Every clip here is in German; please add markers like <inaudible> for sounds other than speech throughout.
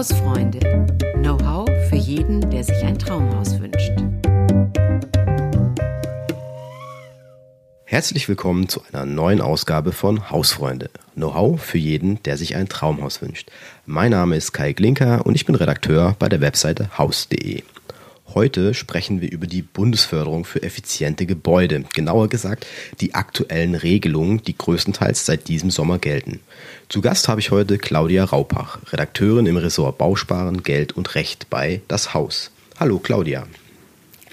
Hausfreunde. Know-how für jeden, der sich ein Traumhaus wünscht. Herzlich willkommen zu einer neuen Ausgabe von Hausfreunde. Know-how für jeden, der sich ein Traumhaus wünscht. Mein Name ist Kai Glinker und ich bin Redakteur bei der Webseite haus.de. Heute sprechen wir über die Bundesförderung für effiziente Gebäude, genauer gesagt die aktuellen Regelungen, die größtenteils seit diesem Sommer gelten. Zu Gast habe ich heute Claudia Raupach, Redakteurin im Ressort Bausparen, Geld und Recht bei Das Haus. Hallo Claudia.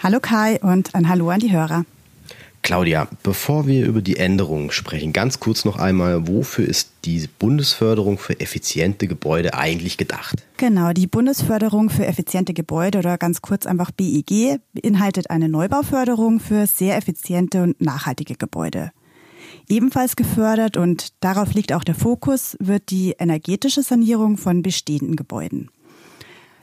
Hallo Kai und ein Hallo an die Hörer. Claudia, bevor wir über die Änderungen sprechen, ganz kurz noch einmal, wofür ist die Bundesförderung für effiziente Gebäude eigentlich gedacht? Genau, die Bundesförderung für effiziente Gebäude oder ganz kurz einfach BEG beinhaltet eine Neubauförderung für sehr effiziente und nachhaltige Gebäude. Ebenfalls gefördert und darauf liegt auch der Fokus wird die energetische Sanierung von bestehenden Gebäuden.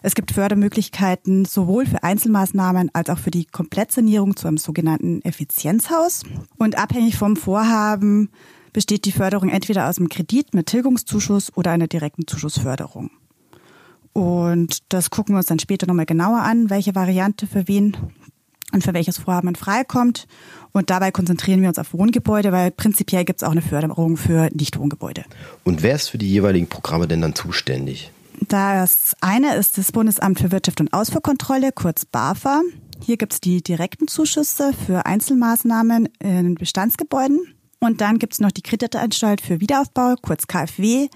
Es gibt Fördermöglichkeiten sowohl für Einzelmaßnahmen als auch für die Komplettsanierung zu einem sogenannten Effizienzhaus. Und abhängig vom Vorhaben besteht die Förderung entweder aus einem Kredit mit Tilgungszuschuss oder einer direkten Zuschussförderung. Und das gucken wir uns dann später nochmal genauer an, welche Variante für wen und für welches Vorhaben in Frage. Und dabei konzentrieren wir uns auf Wohngebäude, weil prinzipiell gibt es auch eine Förderung für Nichtwohngebäude. Und wer ist für die jeweiligen Programme denn dann zuständig? Das eine ist das Bundesamt für Wirtschaft und Ausfuhrkontrolle, kurz BAFA. Hier gibt es die direkten Zuschüsse für Einzelmaßnahmen in Bestandsgebäuden. Und dann gibt es noch die Kreditanstalt für Wiederaufbau, kurz KfW.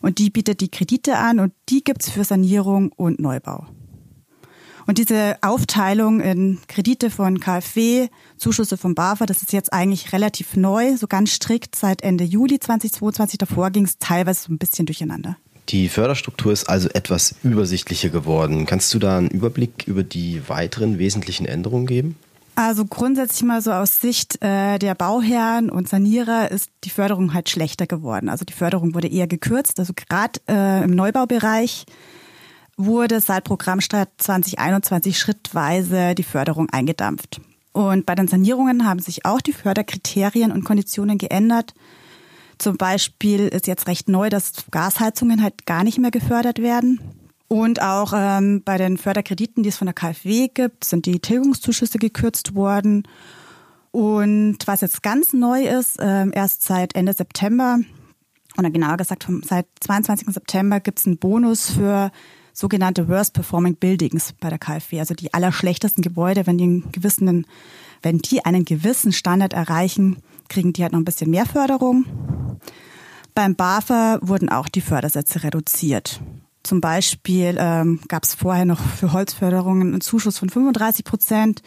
Und die bietet die Kredite an und die gibt es für Sanierung und Neubau. Und diese Aufteilung in Kredite von KfW, Zuschüsse von BAFA, das ist jetzt eigentlich relativ neu, so ganz strikt seit Ende Juli 2022. Davor ging es teilweise so ein bisschen durcheinander. Die Förderstruktur ist also etwas übersichtlicher geworden. Kannst du da einen Überblick über die weiteren wesentlichen Änderungen geben? Also grundsätzlich mal so aus Sicht äh, der Bauherren und Sanierer ist die Förderung halt schlechter geworden. Also die Förderung wurde eher gekürzt. Also gerade äh, im Neubaubereich wurde seit Programmstart 2021 schrittweise die Förderung eingedampft. Und bei den Sanierungen haben sich auch die Förderkriterien und Konditionen geändert. Zum Beispiel ist jetzt recht neu, dass Gasheizungen halt gar nicht mehr gefördert werden. Und auch ähm, bei den Förderkrediten, die es von der KfW gibt, sind die Tilgungszuschüsse gekürzt worden. Und was jetzt ganz neu ist, äh, erst seit Ende September, oder genauer gesagt vom, seit 22. September gibt es einen Bonus für sogenannte Worst Performing Buildings bei der KfW, also die allerschlechtesten Gebäude, wenn die einen gewissen, wenn die einen gewissen Standard erreichen, kriegen die halt noch ein bisschen mehr Förderung. Beim BAFA wurden auch die Fördersätze reduziert. Zum Beispiel ähm, gab es vorher noch für Holzförderungen einen Zuschuss von 35 Prozent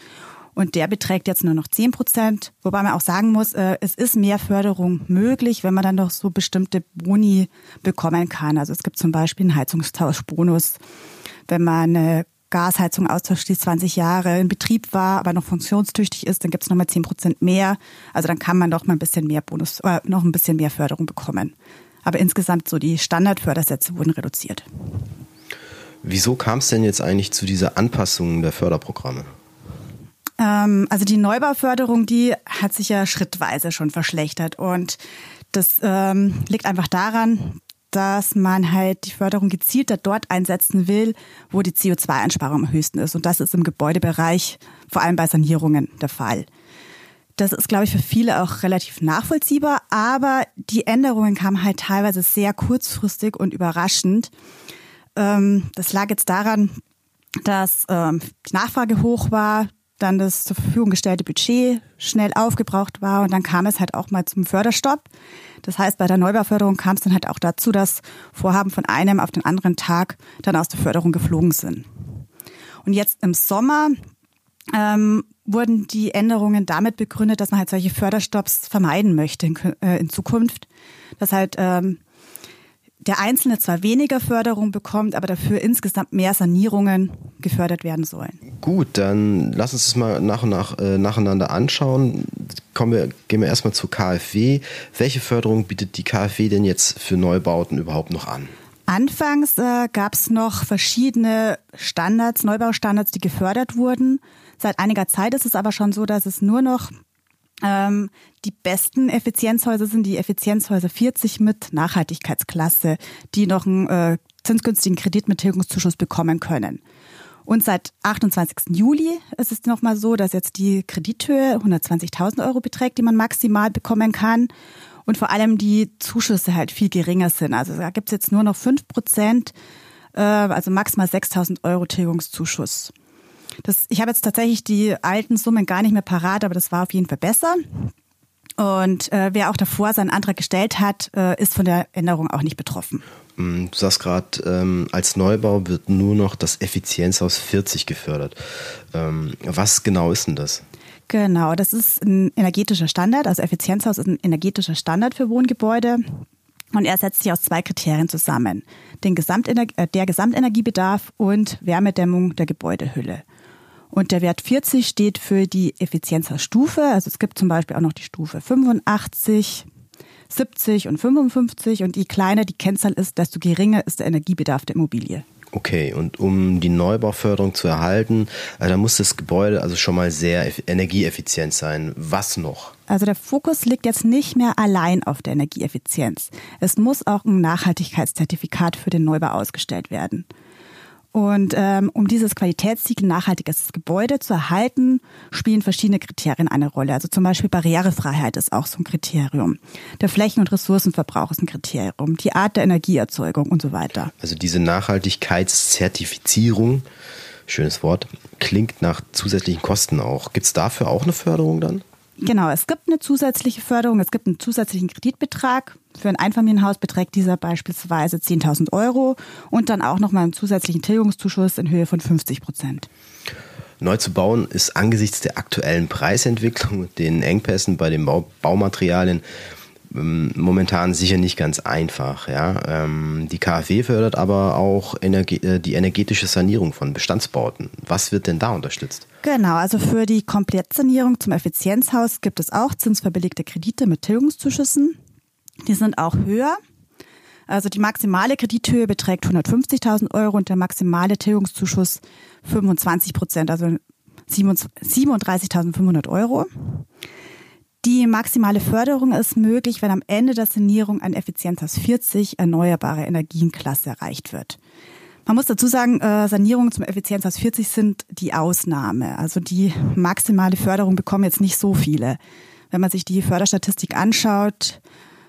und der beträgt jetzt nur noch 10 Prozent. Wobei man auch sagen muss, äh, es ist mehr Förderung möglich, wenn man dann doch so bestimmte Boni bekommen kann. Also es gibt zum Beispiel einen Heizungstauschbonus, wenn man eine Gasheizung austauscht, die 20 Jahre in Betrieb war, aber noch funktionstüchtig ist, dann gibt es nochmal 10 Prozent mehr. Also dann kann man doch mal ein bisschen mehr Bonus, äh, noch ein bisschen mehr Förderung bekommen. Aber insgesamt so die Standardfördersätze wurden reduziert. Wieso kam es denn jetzt eigentlich zu dieser Anpassung der Förderprogramme? Ähm, also die Neubauförderung, die hat sich ja schrittweise schon verschlechtert und das ähm, liegt einfach daran, dass man halt die Förderung gezielter dort einsetzen will, wo die CO2-Einsparung am höchsten ist. Und das ist im Gebäudebereich, vor allem bei Sanierungen, der Fall. Das ist, glaube ich, für viele auch relativ nachvollziehbar, aber die Änderungen kamen halt teilweise sehr kurzfristig und überraschend. Ähm, das lag jetzt daran, dass ähm, die Nachfrage hoch war, dann das zur Verfügung gestellte Budget schnell aufgebraucht war und dann kam es halt auch mal zum Förderstopp. Das heißt, bei der Neubauförderung kam es dann halt auch dazu, dass Vorhaben von einem auf den anderen Tag dann aus der Förderung geflogen sind. Und jetzt im Sommer ähm, wurden die Änderungen damit begründet, dass man halt solche Förderstopps vermeiden möchte in, äh, in Zukunft. Dass halt ähm, der Einzelne zwar weniger Förderung bekommt, aber dafür insgesamt mehr Sanierungen gefördert werden sollen. Gut, dann lass uns das mal nach und nach äh, nacheinander anschauen. Kommen wir, gehen wir erstmal zur KfW. Welche Förderung bietet die KfW denn jetzt für Neubauten überhaupt noch an? Anfangs äh, gab es noch verschiedene Standards, Neubaustandards, die gefördert wurden. Seit einiger Zeit ist es aber schon so, dass es nur noch Ähm, die besten Effizienzhäuser sind die Effizienzhäuser 40 mit Nachhaltigkeitsklasse, die noch einen äh, zinsgünstigen Kredit mit Tilgungszuschuss bekommen können. Und seit 28. Juli ist es nochmal so, dass jetzt die Kredithöhe 120.000 Euro beträgt, die man maximal bekommen kann. Und vor allem die Zuschüsse halt viel geringer sind. Also da gibt es jetzt nur noch 5 Prozent, äh, also maximal 6.000 Euro Tilgungszuschuss. Das, ich habe jetzt tatsächlich die alten Summen gar nicht mehr parat, aber das war auf jeden Fall besser. Und äh, wer auch davor seinen Antrag gestellt hat, äh, ist von der Änderung auch nicht betroffen. Mm, du sagst gerade, ähm, als Neubau wird nur noch das Effizienzhaus 40 gefördert. Ähm, was genau ist denn das? Genau, das ist ein energetischer Standard. Also Effizienzhaus ist ein energetischer Standard für Wohngebäude. Und er setzt sich aus zwei Kriterien zusammen. Den Gesamtener äh, der Gesamtenergiebedarf und Wärmedämmung der Gebäudehülle. Und der Wert 40 steht für die Effizienzhausstufe. Also es gibt zum Beispiel auch noch die Stufe 85, 70 und 55 und je kleiner die Kennzahl ist, desto geringer ist der Energiebedarf der Immobilie. Okay, und um die Neubauförderung zu erhalten, äh, da muss das Gebäude also schon mal sehr energieeffizient sein. Was noch? Also der Fokus liegt jetzt nicht mehr allein auf der Energieeffizienz. Es muss auch ein Nachhaltigkeitszertifikat für den Neubau ausgestellt werden. Und ähm, um dieses Qualitätssiegel nachhaltiges Gebäude zu erhalten, spielen verschiedene Kriterien eine Rolle. Also zum Beispiel Barrierefreiheit ist auch so ein Kriterium. Der Flächen- und Ressourcenverbrauch ist ein Kriterium. Die Art der Energieerzeugung und so weiter. Also diese Nachhaltigkeitszertifizierung, schönes Wort, klingt nach zusätzlichen Kosten auch. Gibt es dafür auch eine Förderung dann? Genau, es gibt eine zusätzliche Förderung, es gibt einen zusätzlichen Kreditbetrag. Für ein Einfamilienhaus beträgt dieser beispielsweise 10.000 Euro und dann auch nochmal einen zusätzlichen Tilgungszuschuss in Höhe von 50 Prozent. Neu zu bauen ist angesichts der aktuellen Preisentwicklung den Engpässen bei den Baumaterialien momentan sicher nicht ganz einfach. Ja? Ähm, die KfW fördert aber auch Energie, äh, die energetische Sanierung von Bestandsbauten. Was wird denn da unterstützt? Genau, also für die Komplettsanierung zum Effizienzhaus gibt es auch zinsverbelegte Kredite mit Tilgungszuschüssen. Die sind auch höher. Also die maximale Kredithöhe beträgt 150.000 Euro und der maximale Tilgungszuschuss 25 Prozent, also 37.500 Euro. Die maximale Förderung ist möglich, wenn am Ende der Sanierung ein Effizienzhaus 40 erneuerbare Energienklasse erreicht wird. Man muss dazu sagen, äh, Sanierungen zum Effizienzhaus 40 sind die Ausnahme. Also die maximale Förderung bekommen jetzt nicht so viele. Wenn man sich die Förderstatistik anschaut,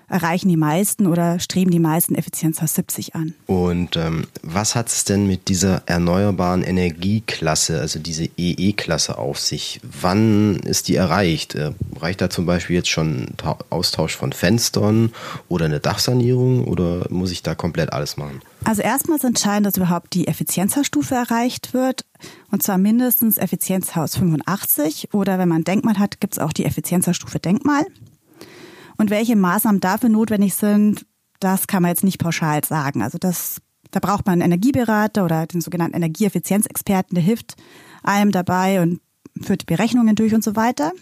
erreichen die meisten oder streben die meisten Effizienzhaus 70 an. Und ähm, was hat es denn mit dieser erneuerbaren Energieklasse, also diese EE-Klasse auf sich? Wann ist die erreicht? Äh, reicht da zum Beispiel jetzt schon Austausch von Fenstern oder eine Dachsanierung oder muss ich da komplett alles machen? Also erstmal ist entscheidend, dass überhaupt die Effizienzhausstufe erreicht wird. Und zwar mindestens Effizienzhaus 85 oder wenn man Denkmal hat, gibt es auch die Effizienzhausstufe Denkmal. Und welche Maßnahmen dafür notwendig sind, das kann man jetzt nicht pauschal sagen. Also das, da braucht man einen Energieberater oder den sogenannten Energieeffizienzexperten, der hilft einem dabei und führt Berechnungen durch und so weiter.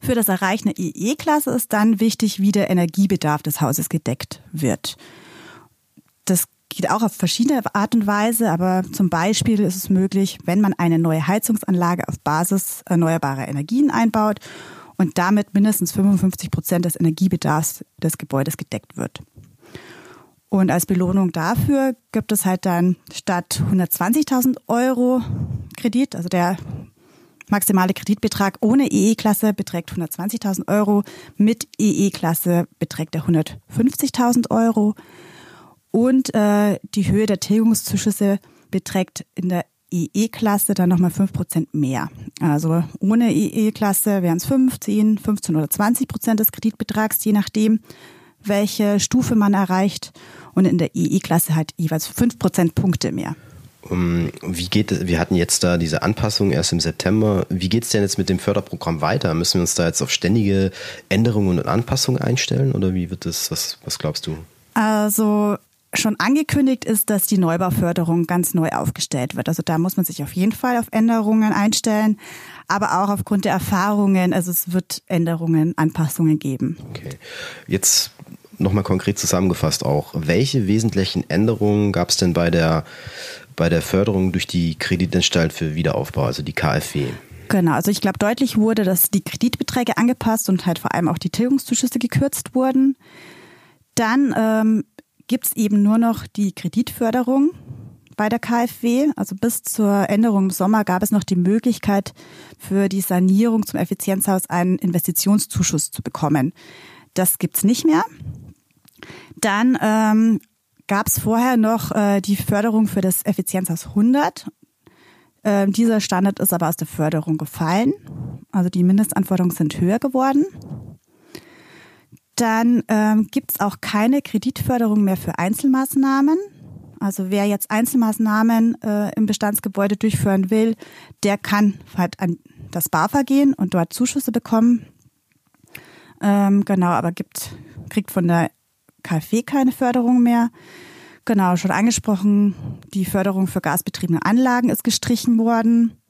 Für das Erreichen der EE-Klasse ist dann wichtig, wie der Energiebedarf des Hauses gedeckt wird. Das geht auch auf verschiedene Art und Weise, aber zum Beispiel ist es möglich, wenn man eine neue Heizungsanlage auf Basis erneuerbarer Energien einbaut und damit mindestens 55 Prozent des Energiebedarfs des Gebäudes gedeckt wird. Und als Belohnung dafür gibt es halt dann statt 120.000 Euro Kredit, also der maximale Kreditbetrag ohne EE-Klasse beträgt 120.000 Euro, mit EE-Klasse beträgt er 150.000 Euro und äh, die Höhe der Tilgungszuschüsse beträgt in der EE-Klasse dann nochmal 5% mehr. Also ohne EE-Klasse wären es 15, 15 oder 20 Prozent des Kreditbetrags, je nachdem, welche Stufe man erreicht. Und in der EE-Klasse halt jeweils 5 Prozentpunkte mehr. Um, wie geht es, wir hatten jetzt da diese Anpassung erst im September. Wie geht es denn jetzt mit dem Förderprogramm weiter? Müssen wir uns da jetzt auf ständige Änderungen und Anpassungen einstellen oder wie wird das, was, was glaubst du? Also schon angekündigt ist, dass die Neubauförderung ganz neu aufgestellt wird. Also da muss man sich auf jeden Fall auf Änderungen einstellen, aber auch aufgrund der Erfahrungen, also es wird Änderungen, Anpassungen geben. Okay. Jetzt nochmal konkret zusammengefasst auch. Welche wesentlichen Änderungen gab es denn bei der, bei der Förderung durch die Kreditanstalt für Wiederaufbau, also die KfW? Genau, also ich glaube, deutlich wurde, dass die Kreditbeträge angepasst und halt vor allem auch die Tilgungszuschüsse gekürzt wurden. Dann ähm, gibt es eben nur noch die Kreditförderung bei der KfW. Also bis zur Änderung im Sommer gab es noch die Möglichkeit, für die Sanierung zum Effizienzhaus einen Investitionszuschuss zu bekommen. Das gibt's nicht mehr. Dann ähm, gab es vorher noch äh, die Förderung für das Effizienzhaus 100. Ähm, dieser Standard ist aber aus der Förderung gefallen. Also die Mindestanforderungen sind höher geworden. Dann ähm, gibt es auch keine Kreditförderung mehr für Einzelmaßnahmen. Also wer jetzt Einzelmaßnahmen äh, im Bestandsgebäude durchführen will, der kann halt an das BAFA gehen und dort Zuschüsse bekommen. Ähm, genau, aber gibt, kriegt von der KfW keine Förderung mehr. Genau, schon angesprochen, die Förderung für gasbetriebene Anlagen ist gestrichen worden.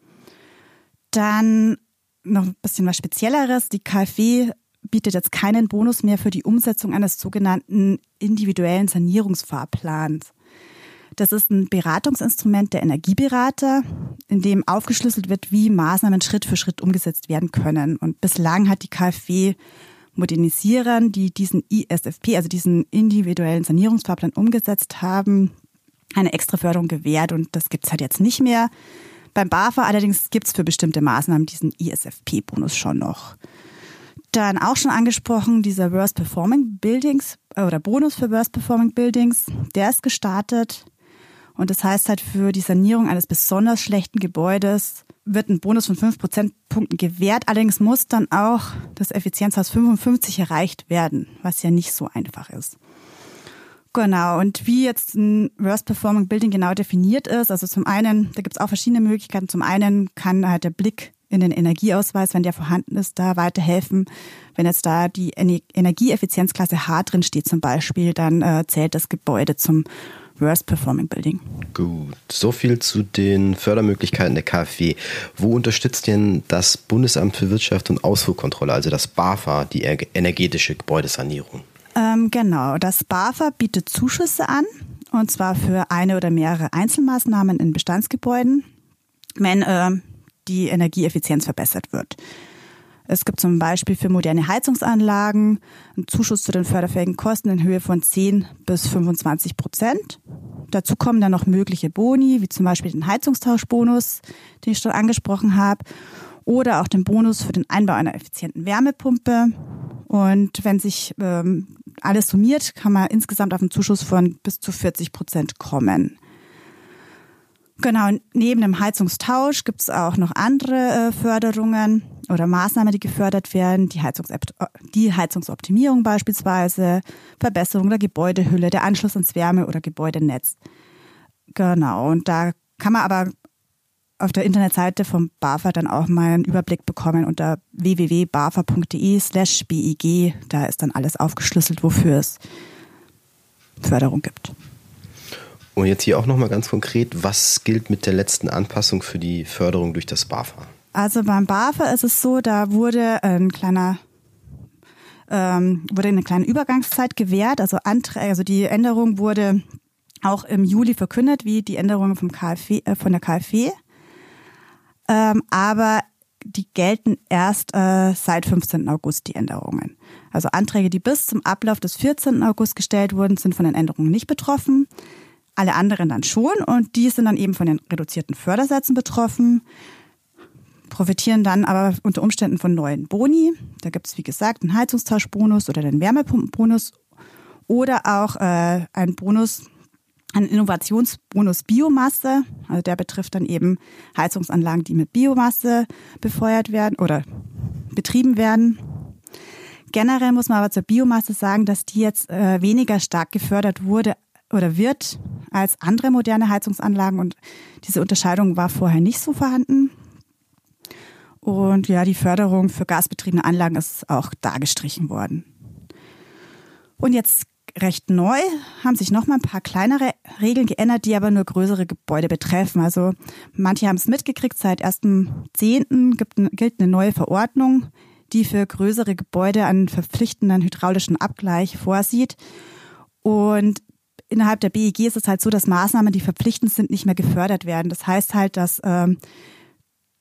Dann noch ein bisschen was Spezielleres. Die KfW bietet jetzt keinen Bonus mehr für die Umsetzung eines sogenannten individuellen Sanierungsfahrplans. Das ist ein Beratungsinstrument der Energieberater, in dem aufgeschlüsselt wird, wie Maßnahmen Schritt für Schritt umgesetzt werden können. Und bislang hat die KfW Modernisierern, die diesen ISFP, also diesen individuellen Sanierungsfahrplan umgesetzt haben, eine extra Förderung gewährt und das gibt's halt jetzt nicht mehr. Beim BAFA allerdings gibt's für bestimmte Maßnahmen diesen ISFP-Bonus schon noch. Dann auch schon angesprochen, dieser Worst Performing Buildings äh, oder Bonus für Worst Performing Buildings, der ist gestartet. Und das heißt halt für die Sanierung eines besonders schlechten Gebäudes wird ein Bonus von 5 Prozentpunkten gewährt. Allerdings muss dann auch das Effizienzhaus 55 erreicht werden, was ja nicht so einfach ist. Genau, und wie jetzt ein Worst Performing Building genau definiert ist, also zum einen, da gibt es auch verschiedene Möglichkeiten. Zum einen kann halt der Blick in den Energieausweis, wenn der vorhanden ist, da weiterhelfen. Wenn jetzt da die Energieeffizienzklasse H drin steht zum Beispiel, dann äh, zählt das Gebäude zum Worst Performing Building. Gut, so viel zu den Fördermöglichkeiten der KfW. Wo unterstützt denn das Bundesamt für Wirtschaft und Ausfuhrkontrolle, also das BAFA, die energetische Gebäudesanierung? Ähm, genau, das BAFA bietet Zuschüsse an, und zwar für eine oder mehrere Einzelmaßnahmen in Bestandsgebäuden, wenn äh, die Energieeffizienz verbessert wird. Es gibt zum Beispiel für moderne Heizungsanlagen einen Zuschuss zu den förderfähigen Kosten in Höhe von 10 bis 25 Prozent. Dazu kommen dann noch mögliche Boni, wie zum Beispiel den Heizungstauschbonus, den ich schon angesprochen habe, oder auch den Bonus für den Einbau einer effizienten Wärmepumpe. Und wenn sich ähm, alles summiert, kann man insgesamt auf einen Zuschuss von bis zu 40 Prozent kommen. Genau, neben dem Heizungstausch gibt es auch noch andere äh, Förderungen oder Maßnahmen, die gefördert werden. Die, Heizungs die Heizungsoptimierung beispielsweise, Verbesserung der Gebäudehülle, der Anschluss ans Wärme- oder Gebäudenetz. Genau, und da kann man aber auf der Internetseite vom BAFA dann auch mal einen Überblick bekommen unter www.bafa.de slash BIG. Da ist dann alles aufgeschlüsselt, wofür es Förderung gibt. Und jetzt hier auch nochmal ganz konkret, was gilt mit der letzten Anpassung für die Förderung durch das BAFA? Also beim BAFA ist es so, da wurde ein kleiner ähm, wurde eine kleine Übergangszeit gewährt. Also, Anträge, also die Änderung wurde auch im Juli verkündet, wie die Änderung vom KfW, äh, von der KfW. Ähm, aber die gelten erst äh, seit 15. August, die Änderungen. Also Anträge, die bis zum Ablauf des 14. August gestellt wurden, sind von den Änderungen nicht betroffen alle anderen dann schon und die sind dann eben von den reduzierten Fördersätzen betroffen, profitieren dann aber unter Umständen von neuen Boni. Da gibt es, wie gesagt, einen Heizungstauschbonus oder den Wärmepumpenbonus oder auch äh, einen Bonus, einen Innovationsbonus Biomasse. Also der betrifft dann eben Heizungsanlagen, die mit Biomasse befeuert werden oder betrieben werden. Generell muss man aber zur Biomasse sagen, dass die jetzt äh, weniger stark gefördert wurde oder wird als andere moderne Heizungsanlagen und diese Unterscheidung war vorher nicht so vorhanden. Und ja, die Förderung für gasbetriebene Anlagen ist auch da gestrichen worden. Und jetzt recht neu haben sich noch mal ein paar kleinere Regeln geändert, die aber nur größere Gebäude betreffen. Also manche haben es mitgekriegt, seit 1.10. gilt eine neue Verordnung, die für größere Gebäude einen verpflichtenden hydraulischen Abgleich vorsieht. Und innerhalb der BEG ist es halt so, dass Maßnahmen, die verpflichtend sind, nicht mehr gefördert werden. Das heißt halt, dass ähm,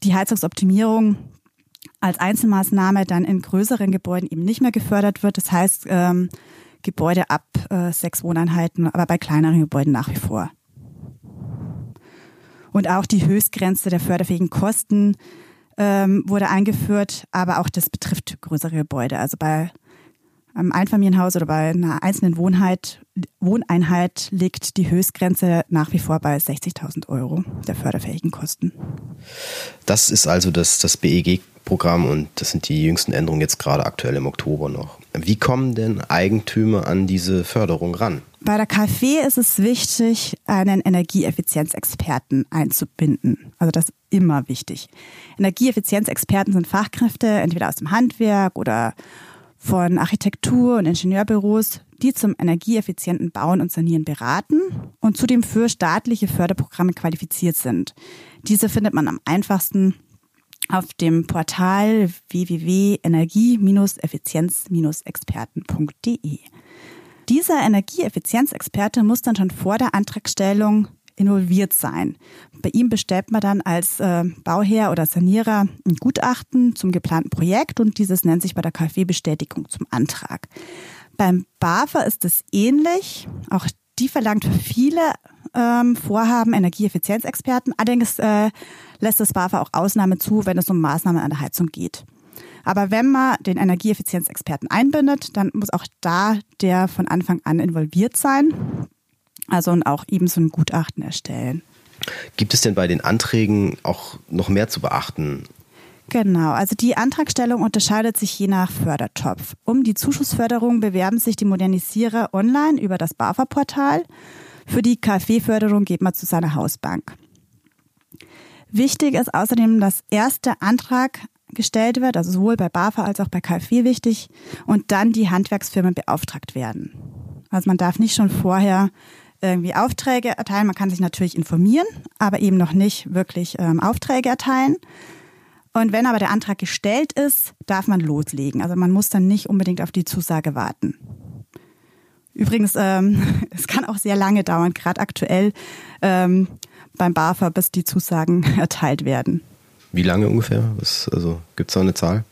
die Heizungsoptimierung als Einzelmaßnahme dann in größeren Gebäuden eben nicht mehr gefördert wird. Das heißt, ähm, Gebäude ab äh, sechs Wohneinheiten, aber bei kleineren Gebäuden nach wie vor. Und auch die Höchstgrenze der förderfähigen Kosten ähm, wurde eingeführt, aber auch das betrifft größere Gebäude. Also bei einem Einfamilienhaus oder bei einer einzelnen Wohnheit, Wohneinheit liegt die Höchstgrenze nach wie vor bei 60.000 Euro der förderfähigen Kosten. Das ist also das, das BEG-Programm und das sind die jüngsten Änderungen jetzt gerade aktuell im Oktober noch. Wie kommen denn Eigentümer an diese Förderung ran? Bei der KfW ist es wichtig, einen Energieeffizienzexperten einzubinden. Also das ist immer wichtig. Energieeffizienzexperten sind Fachkräfte, entweder aus dem Handwerk oder von Architektur- und Ingenieurbüros, die zum energieeffizienten Bauen und Sanieren beraten und zudem für staatliche Förderprogramme qualifiziert sind. Diese findet man am einfachsten auf dem Portal www.energie-effizienz-experten.de. Dieser Energieeffizienzexperte muss dann schon vor der Antragstellung involviert sein. Bei ihm bestellt man dann als äh, Bauherr oder Sanierer ein Gutachten zum geplanten Projekt und dieses nennt sich bei der KfW Bestätigung zum Antrag. Beim BAFA ist es ähnlich. Auch die verlangt für viele ähm, Vorhaben Energieeffizienzexperten. Allerdings äh, lässt das BAFA auch Ausnahmen zu, wenn es um Maßnahmen an der Heizung geht. Aber wenn man den Energieeffizienzexperten einbindet, dann muss auch da der von Anfang an involviert sein. Also und auch eben so ein Gutachten erstellen. Gibt es denn bei den Anträgen auch noch mehr zu beachten? Genau, also die Antragstellung unterscheidet sich je nach Fördertopf. Um die Zuschussförderung bewerben sich die Modernisierer online über das BAFA-Portal. Für die KfW-Förderung geht man zu seiner Hausbank. Wichtig ist außerdem, dass erst der Antrag gestellt wird, also sowohl bei BAFA als auch bei KfW wichtig, und dann die Handwerksfirmen beauftragt werden. Also man darf nicht schon vorher irgendwie Aufträge erteilen. Man kann sich natürlich informieren, aber eben noch nicht wirklich ähm, Aufträge erteilen. Und wenn aber der Antrag gestellt ist, darf man loslegen. Also man muss dann nicht unbedingt auf die Zusage warten. Übrigens, ähm, <laughs> es kann auch sehr lange dauern, gerade aktuell ähm, beim BAFA, bis die Zusagen <laughs> erteilt werden. Wie lange ungefähr? Was, also gibt es da eine Zahl?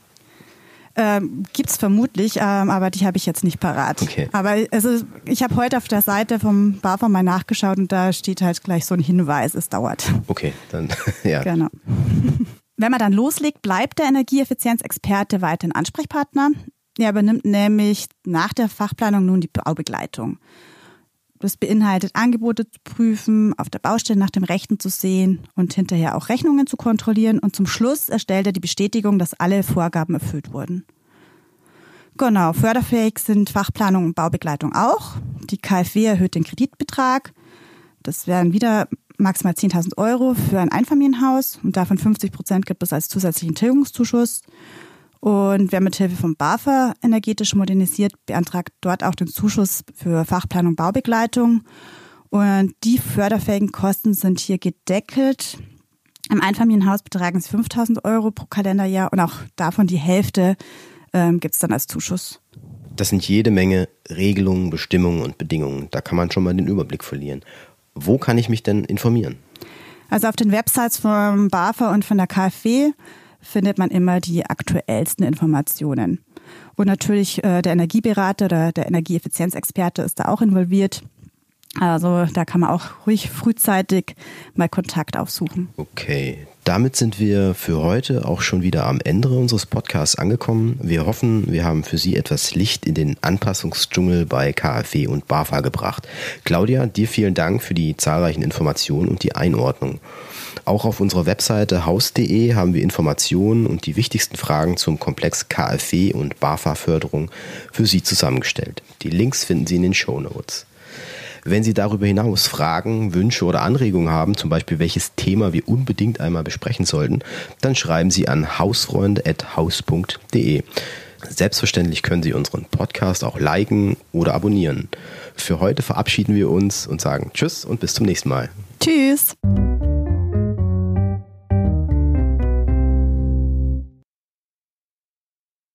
Ähm, Gibt es vermutlich, ähm, aber die habe ich jetzt nicht parat. Okay. Aber also, ich habe heute auf der Seite vom BAFA mal nachgeschaut und da steht halt gleich so ein Hinweis, es dauert. Okay, dann <laughs> ja. Genau. <laughs> Wenn man dann loslegt, bleibt der Energieeffizienzexperte weiterhin Ansprechpartner. Er übernimmt nämlich nach der Fachplanung nun die Baubegleitung. Das beinhaltet Angebote zu prüfen, auf der Baustelle nach dem Rechten zu sehen und hinterher auch Rechnungen zu kontrollieren. Und zum Schluss erstellt er die Bestätigung, dass alle Vorgaben erfüllt wurden. Genau, förderfähig sind Fachplanung und Baubegleitung auch. Die KfW erhöht den Kreditbetrag. Das wären wieder maximal 10.000 Euro für ein Einfamilienhaus und davon 50 Prozent gibt es als zusätzlichen Tilgungszuschuss. Und wer mithilfe vom BAFA energetisch modernisiert, beantragt dort auch den Zuschuss für Fachplanung Baubegleitung. Und die förderfähigen Kosten sind hier gedeckelt. Im Einfamilienhaus betragen sie 5000 Euro pro Kalenderjahr und auch davon die Hälfte ähm, gibt es dann als Zuschuss. Das sind jede Menge Regelungen, Bestimmungen und Bedingungen. Da kann man schon mal den Überblick verlieren. Wo kann ich mich denn informieren? Also auf den Websites vom BAFA und von der KfW findet man immer die aktuellsten Informationen. Und natürlich äh, der Energieberater oder der Energieeffizienzexperte ist da auch involviert. Also da kann man auch ruhig frühzeitig mal Kontakt aufsuchen. Okay, damit sind wir für heute auch schon wieder am Ende unseres Podcasts angekommen. Wir hoffen, wir haben für Sie etwas Licht in den Anpassungsdschungel bei KfW und BAFA gebracht. Claudia, dir vielen Dank für die zahlreichen Informationen und die Einordnung. Auch auf unserer Webseite haus.de haben wir Informationen und die wichtigsten Fragen zum Komplex KfW und BAFA-Förderung für Sie zusammengestellt. Die Links finden Sie in den Show Notes. Wenn Sie darüber hinaus Fragen, Wünsche oder Anregungen haben, zum Beispiel welches Thema wir unbedingt einmal besprechen sollten, dann schreiben Sie an hausfreunde.haus.de. Selbstverständlich können Sie unseren Podcast auch liken oder abonnieren. Für heute verabschieden wir uns und sagen Tschüss und bis zum nächsten Mal. Tschüss.